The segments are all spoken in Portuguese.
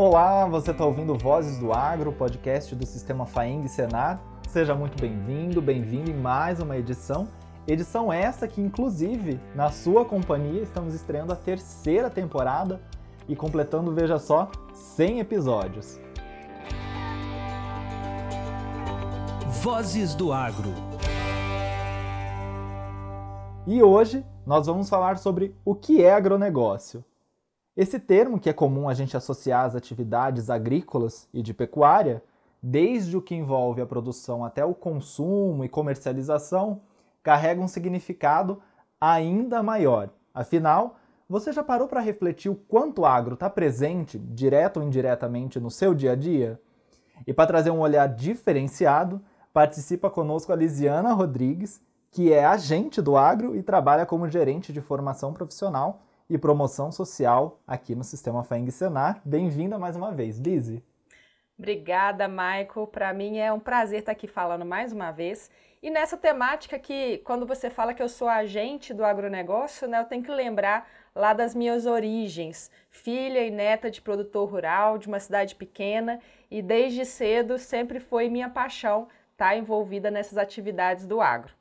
Olá, você está ouvindo Vozes do Agro, podcast do Sistema Faeng Senar. Seja muito bem-vindo, bem-vindo em mais uma edição. Edição essa que, inclusive, na sua companhia, estamos estreando a terceira temporada e completando, veja só, 100 episódios. Vozes do Agro. E hoje nós vamos falar sobre o que é agronegócio. Esse termo, que é comum a gente associar às atividades agrícolas e de pecuária, desde o que envolve a produção até o consumo e comercialização, carrega um significado ainda maior. Afinal, você já parou para refletir o quanto o agro está presente, direto ou indiretamente, no seu dia a dia? E para trazer um olhar diferenciado, participa conosco a Lisiana Rodrigues, que é agente do agro e trabalha como gerente de formação profissional e promoção social aqui no Sistema FENG Senar. Bem-vinda mais uma vez, Lise. Obrigada, Michael. Para mim é um prazer estar aqui falando mais uma vez. E nessa temática que, quando você fala que eu sou agente do agronegócio, né, eu tenho que lembrar lá das minhas origens. Filha e neta de produtor rural, de uma cidade pequena, e desde cedo sempre foi minha paixão estar envolvida nessas atividades do agro.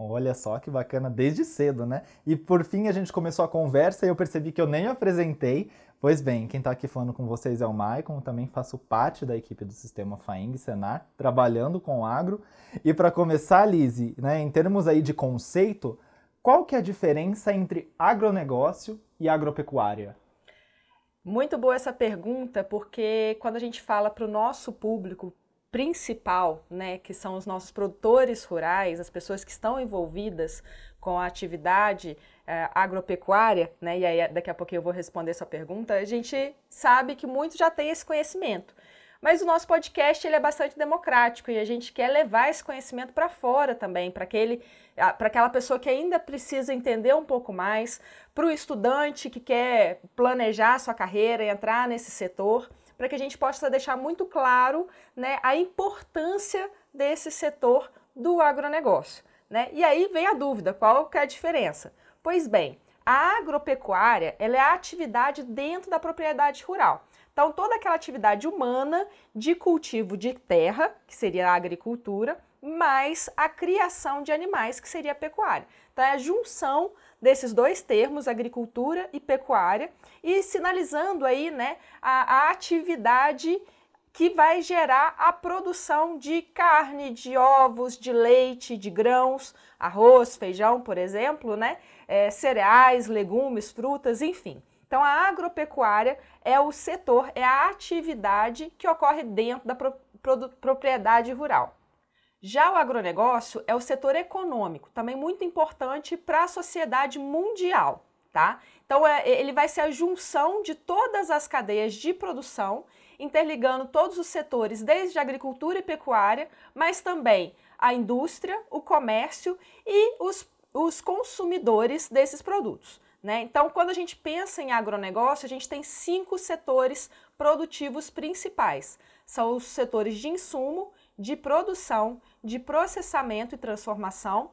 Olha só que bacana, desde cedo, né? E por fim a gente começou a conversa e eu percebi que eu nem apresentei. Pois bem, quem está aqui falando com vocês é o Maicon, também faço parte da equipe do Sistema FAENG Senar, trabalhando com agro. E para começar, Lise, né, em termos aí de conceito, qual que é a diferença entre agronegócio e agropecuária? Muito boa essa pergunta, porque quando a gente fala para o nosso público, principal, né, que são os nossos produtores rurais, as pessoas que estão envolvidas com a atividade eh, agropecuária, né, e aí daqui a pouco eu vou responder essa pergunta, a gente sabe que muitos já têm esse conhecimento. Mas o nosso podcast ele é bastante democrático e a gente quer levar esse conhecimento para fora também, para aquele, para aquela pessoa que ainda precisa entender um pouco mais, para o estudante que quer planejar sua carreira entrar nesse setor para que a gente possa deixar muito claro né, a importância desse setor do agronegócio. Né? E aí vem a dúvida, qual que é a diferença? Pois bem, a agropecuária ela é a atividade dentro da propriedade rural. Então, toda aquela atividade humana de cultivo de terra, que seria a agricultura, mais a criação de animais, que seria a pecuária. Então, é a junção desses dois termos, agricultura e pecuária, e sinalizando aí né, a, a atividade que vai gerar a produção de carne, de ovos, de leite, de grãos, arroz, feijão, por exemplo, né? É, cereais, legumes, frutas, enfim. Então, a agropecuária é o setor, é a atividade que ocorre dentro da pro, pro, propriedade rural. Já o agronegócio é o setor econômico, também muito importante para a sociedade mundial, tá? Então, é, ele vai ser a junção de todas as cadeias de produção, interligando todos os setores, desde a agricultura e pecuária, mas também a indústria, o comércio e os, os consumidores desses produtos. Né? Então, quando a gente pensa em agronegócio, a gente tem cinco setores produtivos principais. São os setores de insumo, de produção, de processamento e transformação,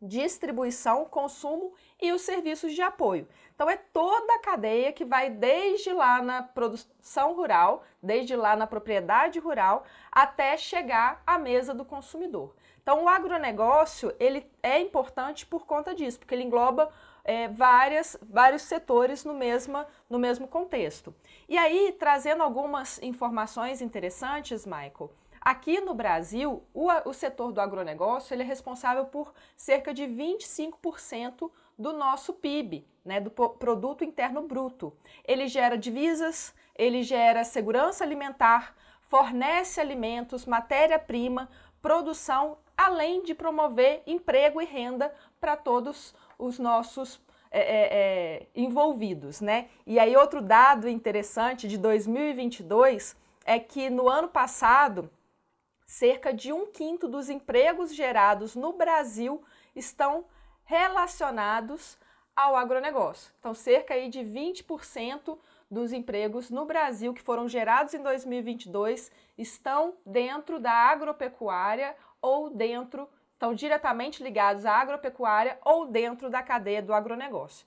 distribuição, consumo e os serviços de apoio. Então é toda a cadeia que vai desde lá na produção rural, desde lá na propriedade rural, até chegar à mesa do consumidor. Então o agronegócio ele é importante por conta disso, porque ele engloba é, várias, vários setores no, mesma, no mesmo contexto. E aí, trazendo algumas informações interessantes, Michael, Aqui no Brasil, o, o setor do agronegócio ele é responsável por cerca de 25% do nosso PIB, né, do Produto Interno Bruto. Ele gera divisas, ele gera segurança alimentar, fornece alimentos, matéria-prima, produção, além de promover emprego e renda para todos os nossos é, é, é, envolvidos, né? E aí outro dado interessante de 2022 é que no ano passado cerca de um quinto dos empregos gerados no Brasil estão relacionados ao agronegócio. Então, cerca aí de 20% dos empregos no Brasil que foram gerados em 2022 estão dentro da agropecuária ou dentro, estão diretamente ligados à agropecuária ou dentro da cadeia do agronegócio.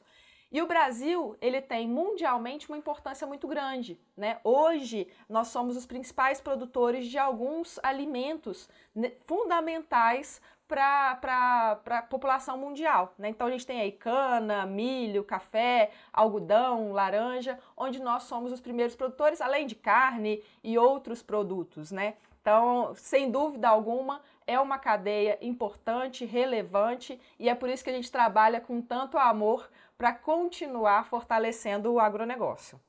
E o Brasil, ele tem mundialmente uma importância muito grande, né? Hoje, nós somos os principais produtores de alguns alimentos né, fundamentais para a população mundial. Né? Então a gente tem aí cana, milho, café, algodão, laranja, onde nós somos os primeiros produtores, além de carne e outros produtos. Né? Então, sem dúvida alguma, é uma cadeia importante, relevante, e é por isso que a gente trabalha com tanto amor para continuar fortalecendo o agronegócio.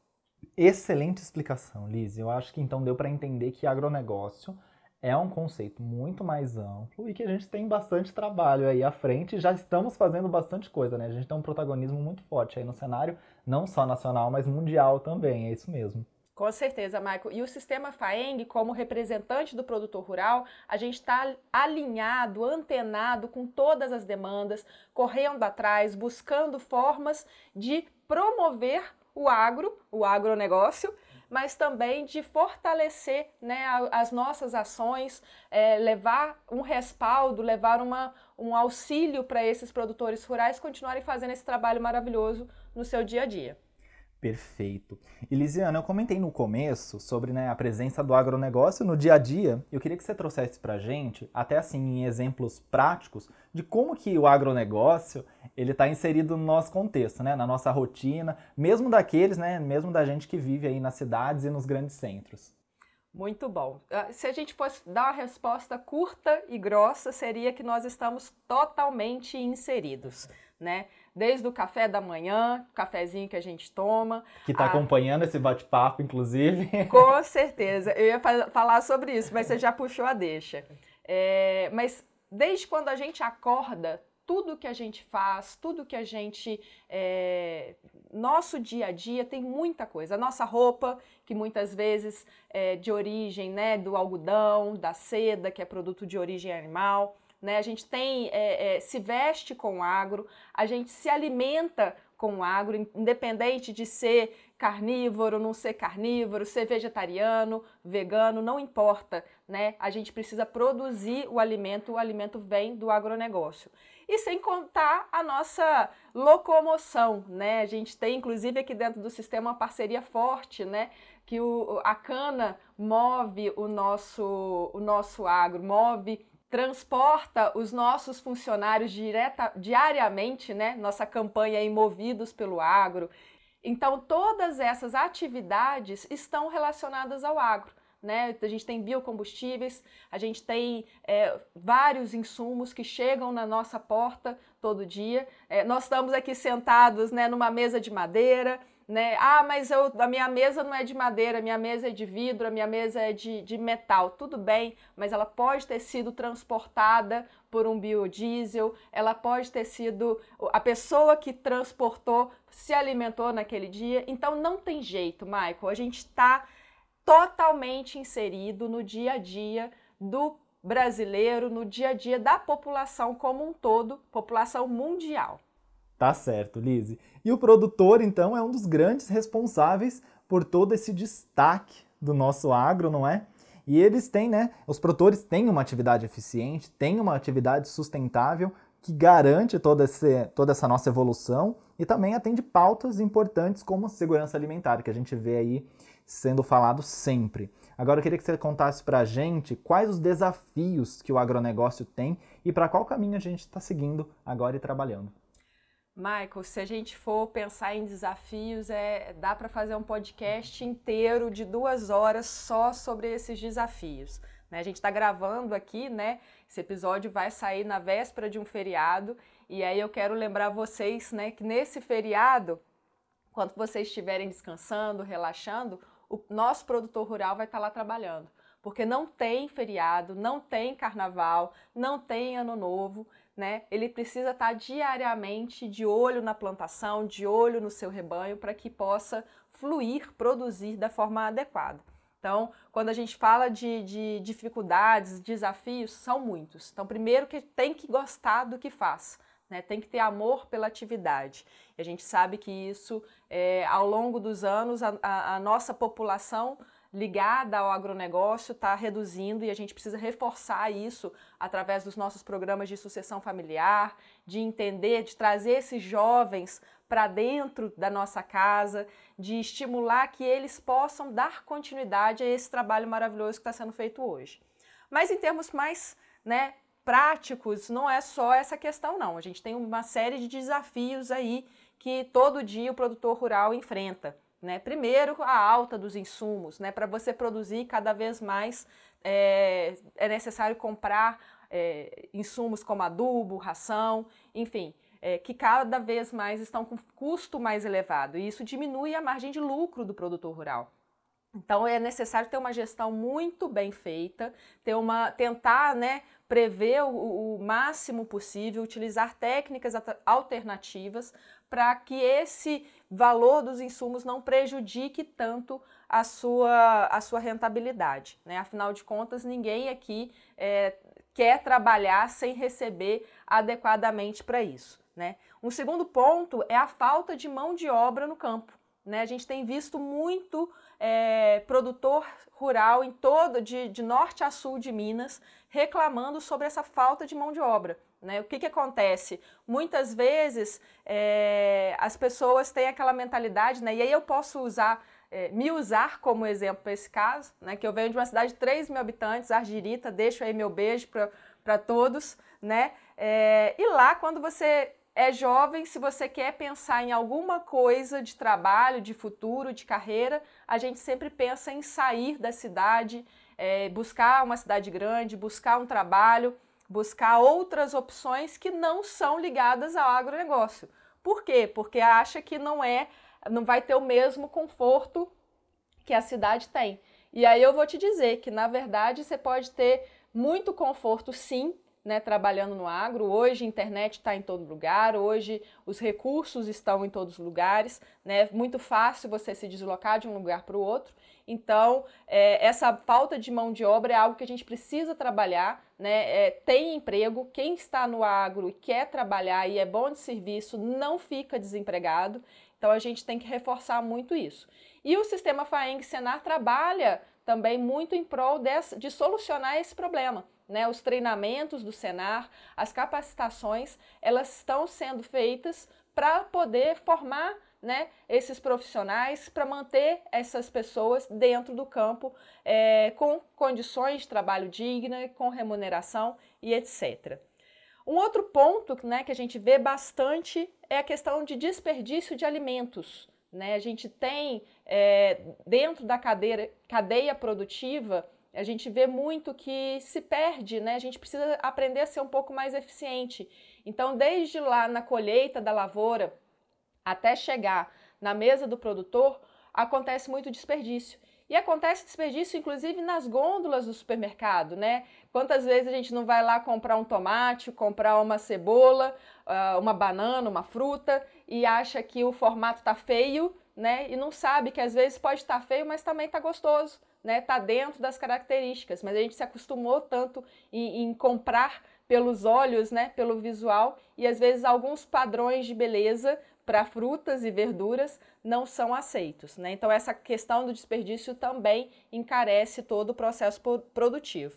Excelente explicação, Liz. Eu acho que então deu para entender que agronegócio é um conceito muito mais amplo e que a gente tem bastante trabalho aí à frente. Já estamos fazendo bastante coisa, né? A gente tem um protagonismo muito forte aí no cenário, não só nacional, mas mundial também. É isso mesmo. Com certeza, Michael. E o sistema FAENG, como representante do produtor rural, a gente está alinhado, antenado com todas as demandas, correndo atrás, buscando formas de promover o agro, o agronegócio, mas também de fortalecer né, as nossas ações, é, levar um respaldo, levar uma, um auxílio para esses produtores rurais continuarem fazendo esse trabalho maravilhoso no seu dia a dia. Perfeito. E Lisiana, eu comentei no começo sobre né, a presença do agronegócio no dia a dia. Eu queria que você trouxesse para gente, até assim em exemplos práticos, de como que o agronegócio ele está inserido no nosso contexto, né, na nossa rotina, mesmo daqueles, né, mesmo da gente que vive aí nas cidades e nos grandes centros. Muito bom. Ah, se a gente fosse dar uma resposta curta e grossa, seria que nós estamos totalmente inseridos, né? Desde o café da manhã, cafezinho que a gente toma. Que está a... acompanhando esse bate-papo, inclusive. Com certeza. Eu ia falar sobre isso, mas você já puxou a deixa. É, mas desde quando a gente acorda, tudo que a gente faz, tudo que a gente. É, nosso dia a dia tem muita coisa. A nossa roupa, que muitas vezes é de origem né, do algodão, da seda, que é produto de origem animal né? A gente tem, é, é, se veste com agro, a gente se alimenta com agro, independente de ser carnívoro, não ser carnívoro, ser vegetariano, vegano, não importa, né? A gente precisa produzir o alimento, o alimento vem do agronegócio. E sem contar a nossa locomoção, né? A gente tem, inclusive, aqui dentro do sistema uma parceria forte, né? Que o, a cana move o nosso, o nosso agro, move transporta os nossos funcionários direta, diariamente, né? Nossa campanha é Movidos pelo Agro. Então, todas essas atividades estão relacionadas ao agro. Né? A gente tem biocombustíveis, a gente tem é, vários insumos que chegam na nossa porta todo dia. É, nós estamos aqui sentados né, numa mesa de madeira, né? Ah, mas eu, a minha mesa não é de madeira, a minha mesa é de vidro, a minha mesa é de, de metal. Tudo bem, mas ela pode ter sido transportada por um biodiesel, ela pode ter sido a pessoa que transportou se alimentou naquele dia. Então não tem jeito, Michael. A gente está totalmente inserido no dia a dia do brasileiro, no dia a dia da população como um todo, população mundial. Tá certo, Lise. E o produtor, então, é um dos grandes responsáveis por todo esse destaque do nosso agro, não é? E eles têm, né? Os produtores têm uma atividade eficiente, têm uma atividade sustentável que garante toda, esse, toda essa nossa evolução e também atende pautas importantes como segurança alimentar, que a gente vê aí sendo falado sempre. Agora eu queria que você contasse para a gente quais os desafios que o agronegócio tem e para qual caminho a gente está seguindo agora e trabalhando. Michael, se a gente for pensar em desafios, é, dá para fazer um podcast inteiro de duas horas só sobre esses desafios. Né? A gente está gravando aqui, né? Esse episódio vai sair na véspera de um feriado, e aí eu quero lembrar vocês né, que nesse feriado, quando vocês estiverem descansando, relaxando, o nosso produtor rural vai estar tá lá trabalhando. Porque não tem feriado, não tem carnaval, não tem ano novo né? Ele precisa estar diariamente de olho na plantação, de olho no seu rebanho, para que possa fluir, produzir da forma adequada. Então, quando a gente fala de, de dificuldades, desafios, são muitos. Então, primeiro que tem que gostar do que faz. Né, tem que ter amor pela atividade. E a gente sabe que isso, é, ao longo dos anos, a, a, a nossa população ligada ao agronegócio está reduzindo e a gente precisa reforçar isso através dos nossos programas de sucessão familiar, de entender, de trazer esses jovens para dentro da nossa casa, de estimular que eles possam dar continuidade a esse trabalho maravilhoso que está sendo feito hoje. Mas em termos mais né, práticos, não é só essa questão, não. A gente tem uma série de desafios aí que todo dia o produtor rural enfrenta. Né? Primeiro, a alta dos insumos. Né? Para você produzir cada vez mais, é, é necessário comprar é, insumos como adubo, ração, enfim, é, que cada vez mais estão com custo mais elevado. E isso diminui a margem de lucro do produtor rural. Então é necessário ter uma gestão muito bem feita, ter uma, tentar né, prever o, o máximo possível, utilizar técnicas alternativas para que esse valor dos insumos não prejudique tanto a sua, a sua rentabilidade. Né? Afinal de contas, ninguém aqui é, quer trabalhar sem receber adequadamente para isso. Né? Um segundo ponto é a falta de mão de obra no campo. Né? A gente tem visto muito é, produtor rural em todo, de, de, norte a sul de Minas, reclamando sobre essa falta de mão de obra. Né? O que, que acontece? Muitas vezes é, as pessoas têm aquela mentalidade, né? e aí eu posso usar, é, me usar como exemplo para esse caso, né? que eu venho de uma cidade de 3 mil habitantes, Argirita, deixo aí meu beijo para todos, né? É, e lá, quando você é jovem, se você quer pensar em alguma coisa de trabalho, de futuro, de carreira, a gente sempre pensa em sair da cidade, é, buscar uma cidade grande, buscar um trabalho, buscar outras opções que não são ligadas ao agronegócio. Por quê? Porque acha que não é, não vai ter o mesmo conforto que a cidade tem. E aí eu vou te dizer que na verdade você pode ter muito conforto sim, né, trabalhando no agro. Hoje a internet está em todo lugar, hoje os recursos estão em todos os lugares, né, muito fácil você se deslocar de um lugar para o outro. Então, é, essa falta de mão de obra é algo que a gente precisa trabalhar. Né? É, tem emprego, quem está no agro e quer trabalhar e é bom de serviço não fica desempregado. Então, a gente tem que reforçar muito isso. E o sistema FAENG Senar trabalha também muito em prol de, de solucionar esse problema né, os treinamentos do Senar, as capacitações, elas estão sendo feitas para poder formar né, esses profissionais, para manter essas pessoas dentro do campo é, com condições de trabalho digna, com remuneração e etc. Um outro ponto né, que a gente vê bastante é a questão de desperdício de alimentos. Né? A gente tem é, dentro da cadeia, cadeia produtiva a gente vê muito que se perde, né? A gente precisa aprender a ser um pouco mais eficiente. Então, desde lá na colheita da lavoura até chegar na mesa do produtor, acontece muito desperdício. E acontece desperdício, inclusive, nas gôndolas do supermercado, né? Quantas vezes a gente não vai lá comprar um tomate, comprar uma cebola, ah, uma banana, uma fruta e acha que o formato tá feio, né? E não sabe que às vezes pode estar tá feio, mas também tá gostoso né, tá dentro das características, mas a gente se acostumou tanto em, em, comprar pelos olhos, né, pelo visual, e às vezes alguns padrões de beleza para frutas e verduras não são aceitos. Né? Então, essa questão do desperdício também encarece todo o processo produtivo.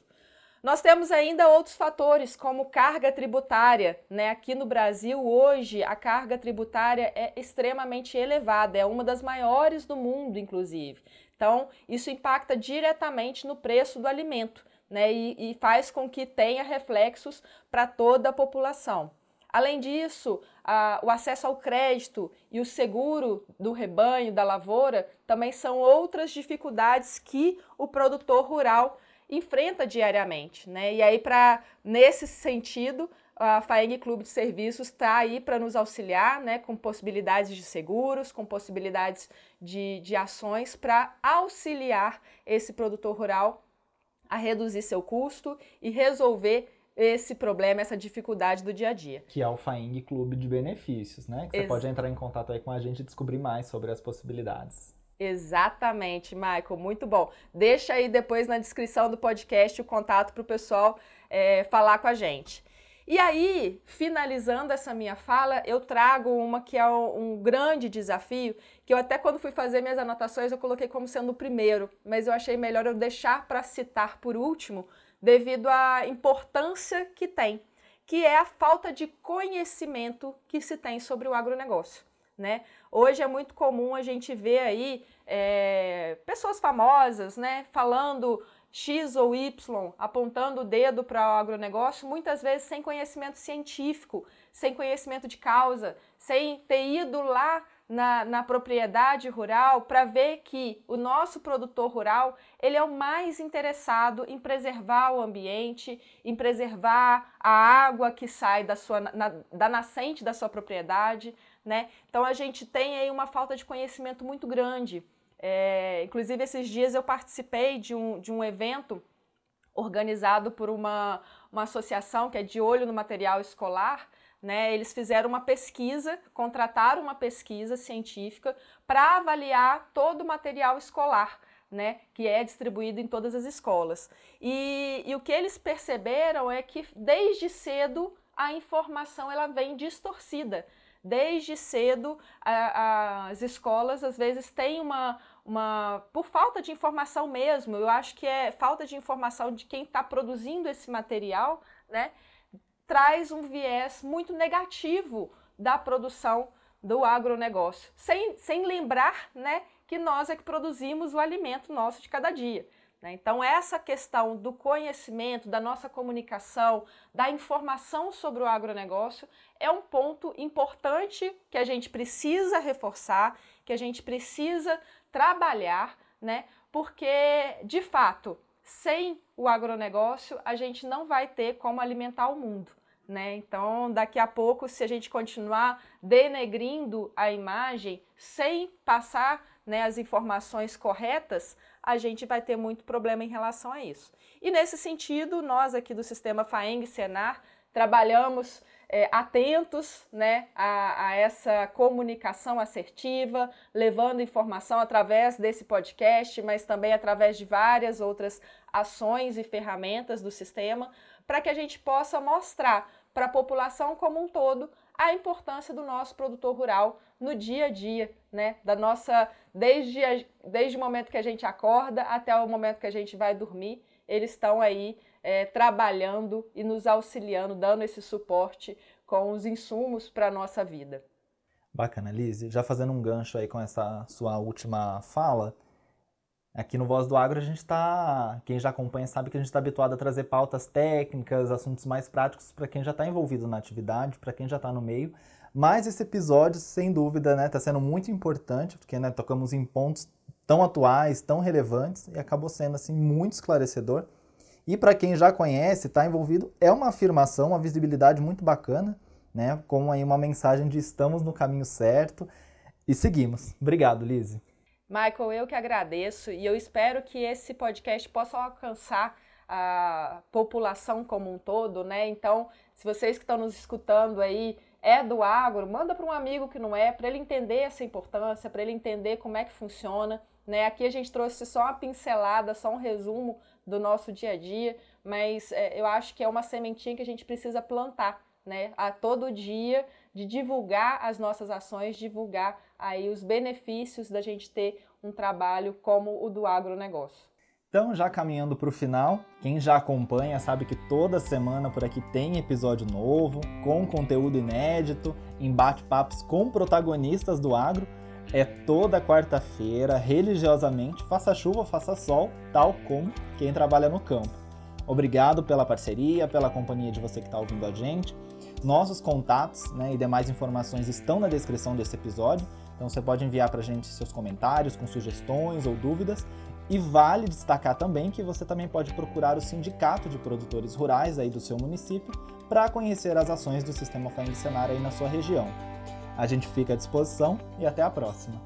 Nós temos ainda outros fatores, como carga tributária. Né? Aqui no Brasil, hoje, a carga tributária é extremamente elevada, é uma das maiores do mundo, inclusive. Então, isso impacta diretamente no preço do alimento né, e, e faz com que tenha reflexos para toda a população. Além disso, a, o acesso ao crédito e o seguro do rebanho, da lavoura, também são outras dificuldades que o produtor rural enfrenta diariamente. Né? E aí, para nesse sentido, a FAEG Clube de Serviços está aí para nos auxiliar né, com possibilidades de seguros, com possibilidades de, de ações para auxiliar esse produtor rural a reduzir seu custo e resolver esse problema, essa dificuldade do dia a dia. Que é o FAENG Clube de Benefícios, né? Que você Ex pode entrar em contato aí com a gente e descobrir mais sobre as possibilidades. Exatamente, Michael, muito bom. Deixa aí depois na descrição do podcast o contato para o pessoal é, falar com a gente. E aí, finalizando essa minha fala, eu trago uma que é um grande desafio, que eu até quando fui fazer minhas anotações eu coloquei como sendo o primeiro, mas eu achei melhor eu deixar para citar por último, devido à importância que tem, que é a falta de conhecimento que se tem sobre o agronegócio. Né? Hoje é muito comum a gente ver aí é, pessoas famosas né, falando X ou Y, apontando o dedo para o agronegócio, muitas vezes sem conhecimento científico, sem conhecimento de causa, sem ter ido lá na, na propriedade rural para ver que o nosso produtor rural ele é o mais interessado em preservar o ambiente, em preservar a água que sai da, sua, na, da nascente da sua propriedade. Né? Então a gente tem aí uma falta de conhecimento muito grande. É, inclusive, esses dias eu participei de um, de um evento organizado por uma, uma associação que é de olho no material escolar. Né? Eles fizeram uma pesquisa, contrataram uma pesquisa científica para avaliar todo o material escolar. Né, que é distribuído em todas as escolas. E, e, o que eles perceberam é que desde cedo a informação ela vem distorcida. Desde cedo a, a, as escolas às vezes têm uma, uma. por falta de informação mesmo, eu acho que é falta de informação de quem está produzindo esse material, né? Traz um viés muito negativo da produção do agronegócio, sem, sem lembrar né, que nós é que produzimos o alimento nosso de cada dia. Né? Então, essa questão do conhecimento, da nossa comunicação, da informação sobre o agronegócio é um ponto importante que a gente precisa reforçar, que a gente precisa trabalhar, né? Porque, de fato, sem o agronegócio, a gente não vai ter como alimentar o mundo. Né? Então, daqui a pouco, se a gente continuar denegrindo a imagem sem passar né, as informações corretas, a gente vai ter muito problema em relação a isso. E nesse sentido, nós aqui do Sistema FAENG Senar trabalhamos é, atentos né, a, a, essa comunicação assertiva, levando informação através desse podcast, mas também através de várias outras ações e ferramentas do sistema, para que a gente possa mostrar para a população como um todo a importância do nosso produtor rural no dia a dia, né? Da nossa desde, a, desde o momento que a gente acorda até o momento que a gente vai dormir, eles estão aí é, trabalhando e nos auxiliando, dando esse suporte com os insumos para a nossa vida. Bacana, Lise. Já fazendo um gancho aí com essa sua última fala, aqui no Voz do Agro a gente está, quem já acompanha sabe que a gente está habituado a trazer pautas técnicas, assuntos mais práticos para quem já está envolvido na atividade, para quem já está no meio. Mas esse episódio, sem dúvida, está né, tá sendo muito importante, porque né, tocamos em pontos tão atuais, tão relevantes, e acabou sendo assim muito esclarecedor. E para quem já conhece, está envolvido, é uma afirmação, uma visibilidade muito bacana, né? Com aí uma mensagem de estamos no caminho certo e seguimos. Obrigado, Lise. Michael, eu que agradeço e eu espero que esse podcast possa alcançar a população como um todo, né? Então, se vocês que estão nos escutando aí é do agro, manda para um amigo que não é, para ele entender essa importância, para ele entender como é que funciona. Né? Aqui a gente trouxe só uma pincelada, só um resumo do nosso dia a dia, mas é, eu acho que é uma sementinha que a gente precisa plantar, né? A todo dia de divulgar as nossas ações, divulgar aí os benefícios da gente ter um trabalho como o do agronegócio. Então, já caminhando para o final, quem já acompanha sabe que toda semana por aqui tem episódio novo, com conteúdo inédito, em bate-papos com protagonistas do agro é toda quarta-feira, religiosamente, faça chuva, faça sol, tal como quem trabalha no campo. Obrigado pela parceria, pela companhia de você que está ouvindo a gente. Nossos contatos né, e demais informações estão na descrição desse episódio, então você pode enviar para a gente seus comentários com sugestões ou dúvidas. E vale destacar também que você também pode procurar o Sindicato de Produtores Rurais aí do seu município para conhecer as ações do Sistema FENG Senar aí na sua região. A gente fica à disposição e até a próxima.